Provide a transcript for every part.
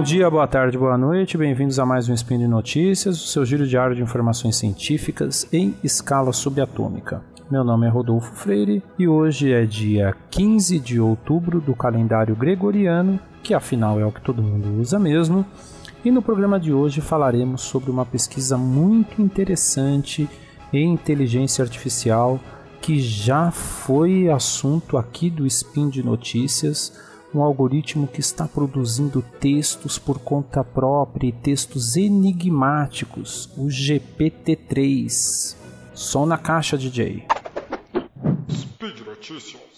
Bom dia, boa tarde, boa noite, bem-vindos a mais um Spin de Notícias, o seu giro diário de informações científicas em escala subatômica. Meu nome é Rodolfo Freire e hoje é dia 15 de outubro do calendário gregoriano, que afinal é o que todo mundo usa mesmo. E no programa de hoje falaremos sobre uma pesquisa muito interessante em inteligência artificial que já foi assunto aqui do Spin de Notícias, um algoritmo que está produzindo textos por conta própria e textos enigmáticos, o GPT-3. Som na caixa, DJ. Speed Notícias.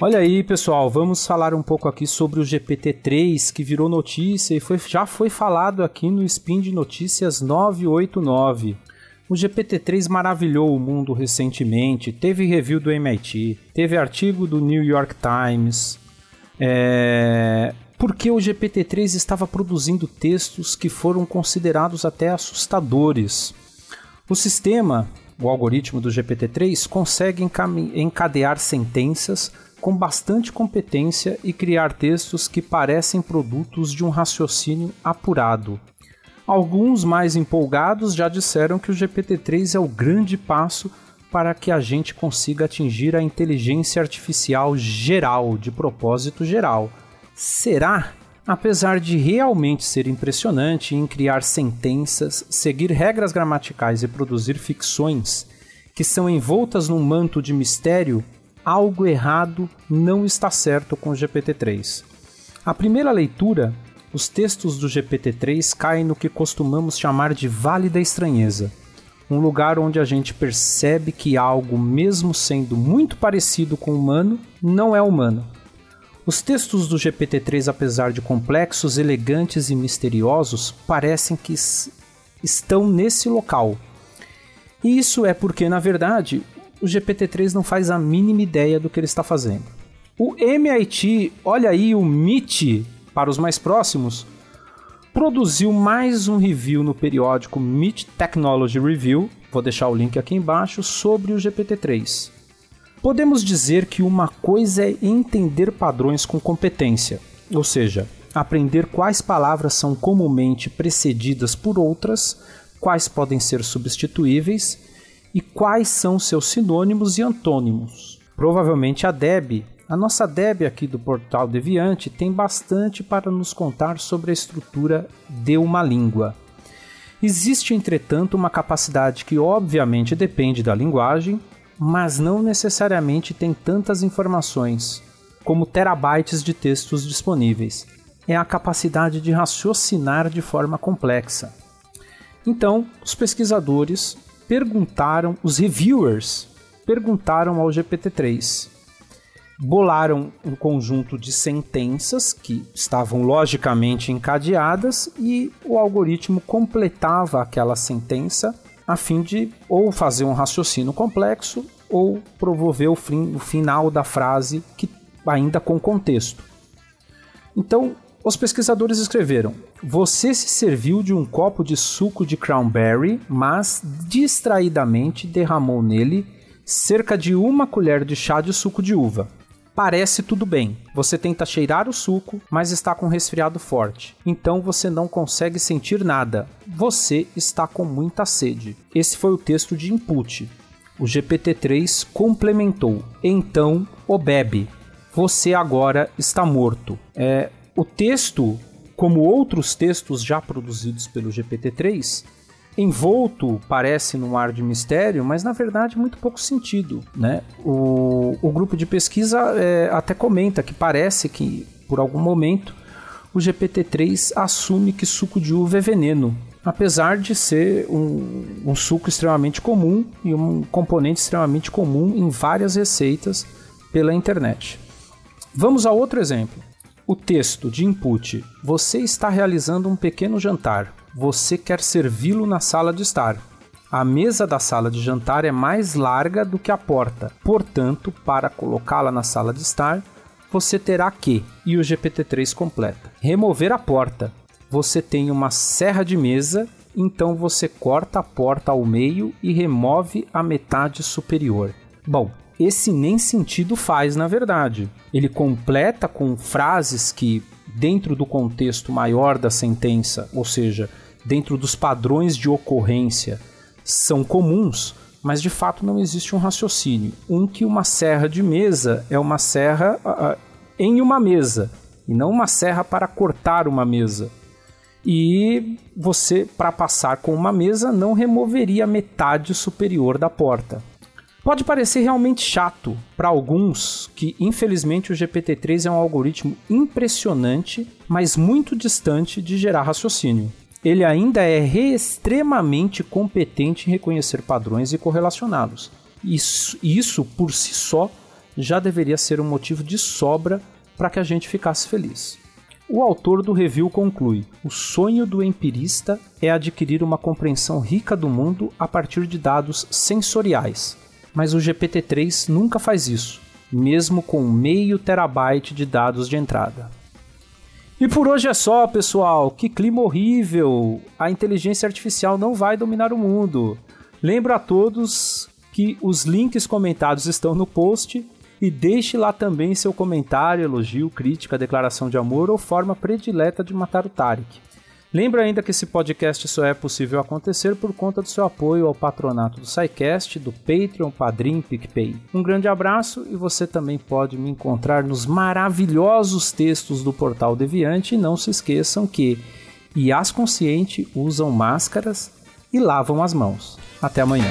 Olha aí, pessoal, vamos falar um pouco aqui sobre o GPT-3 que virou notícia e foi, já foi falado aqui no Spin de Notícias 989. O GPT-3 maravilhou o mundo recentemente, teve review do MIT, teve artigo do New York Times, é, porque o GPT-3 estava produzindo textos que foram considerados até assustadores. O sistema, o algoritmo do GPT-3, consegue encadear sentenças com bastante competência e criar textos que parecem produtos de um raciocínio apurado. Alguns mais empolgados já disseram que o GPT-3 é o grande passo para que a gente consiga atingir a inteligência artificial geral, de propósito geral Será? Apesar de realmente ser impressionante em criar sentenças, seguir regras gramaticais e produzir ficções que são envoltas num manto de mistério, algo errado não está certo com o GPT-3. A primeira leitura, os textos do GPT-3 caem no que costumamos chamar de Vale da Estranheza, um lugar onde a gente percebe que algo, mesmo sendo muito parecido com o humano, não é humano. Os textos do GPT-3, apesar de complexos, elegantes e misteriosos, parecem que estão nesse local. E isso é porque, na verdade, o GPT-3 não faz a mínima ideia do que ele está fazendo. O MIT, olha aí o MIT para os mais próximos, produziu mais um review no periódico MIT Technology Review, vou deixar o link aqui embaixo, sobre o GPT-3. Podemos dizer que uma coisa é entender padrões com competência, ou seja, aprender quais palavras são comumente precedidas por outras, quais podem ser substituíveis e quais são seus sinônimos e antônimos. Provavelmente a Deb, a nossa Deb aqui do portal Deviante, tem bastante para nos contar sobre a estrutura de uma língua. Existe, entretanto, uma capacidade que obviamente depende da linguagem, mas não necessariamente tem tantas informações como terabytes de textos disponíveis. É a capacidade de raciocinar de forma complexa. Então, os pesquisadores perguntaram, os reviewers perguntaram ao GPT-3. Bolaram um conjunto de sentenças que estavam logicamente encadeadas e o algoritmo completava aquela sentença a fim de ou fazer um raciocínio complexo ou promover o, fim, o final da frase que ainda com contexto. Então, os pesquisadores escreveram: Você se serviu de um copo de suco de cranberry, mas distraidamente derramou nele cerca de uma colher de chá de suco de uva. Parece tudo bem. Você tenta cheirar o suco, mas está com resfriado forte. Então você não consegue sentir nada. Você está com muita sede. Esse foi o texto de input. O GPT-3 complementou. Então o bebe. Você agora está morto. É, o texto, como outros textos já produzidos pelo GPT-3, envolto parece num ar de mistério, mas na verdade muito pouco sentido, né? O, o grupo de pesquisa é, até comenta que parece que por algum momento o GPT-3 assume que suco de uva é veneno, apesar de ser um, um suco extremamente comum e um componente extremamente comum em várias receitas pela internet. Vamos a outro exemplo. O texto de input: Você está realizando um pequeno jantar você quer servi-lo na sala de estar. A mesa da sala de jantar é mais larga do que a porta, portanto, para colocá-la na sala de estar, você terá que, e o GPT-3 completa, remover a porta. Você tem uma serra de mesa então você corta a porta ao meio e remove a metade superior. Bom, esse nem sentido faz na verdade. Ele completa com frases que, dentro do contexto maior da sentença, ou seja, dentro dos padrões de ocorrência, são comuns, mas de fato não existe um raciocínio. Um que uma serra de mesa é uma serra uh, em uma mesa, e não uma serra para cortar uma mesa. E você, para passar com uma mesa, não removeria metade superior da porta. Pode parecer realmente chato para alguns que, infelizmente, o GPT-3 é um algoritmo impressionante, mas muito distante de gerar raciocínio. Ele ainda é extremamente competente em reconhecer padrões e correlacioná-los. Isso, isso, por si só, já deveria ser um motivo de sobra para que a gente ficasse feliz. O autor do review conclui: o sonho do empirista é adquirir uma compreensão rica do mundo a partir de dados sensoriais mas o GPT-3 nunca faz isso, mesmo com meio terabyte de dados de entrada. E por hoje é só, pessoal. Que clima horrível! A inteligência artificial não vai dominar o mundo. Lembro a todos que os links comentados estão no post e deixe lá também seu comentário, elogio, crítica, declaração de amor ou forma predileta de matar o Tarek. Lembra ainda que esse podcast só é possível acontecer por conta do seu apoio ao patronato do SciCast, do Patreon, Padrim, PicPay. Um grande abraço e você também pode me encontrar nos maravilhosos textos do Portal Deviante e não se esqueçam que IAs consciente usam máscaras e lavam as mãos. Até amanhã.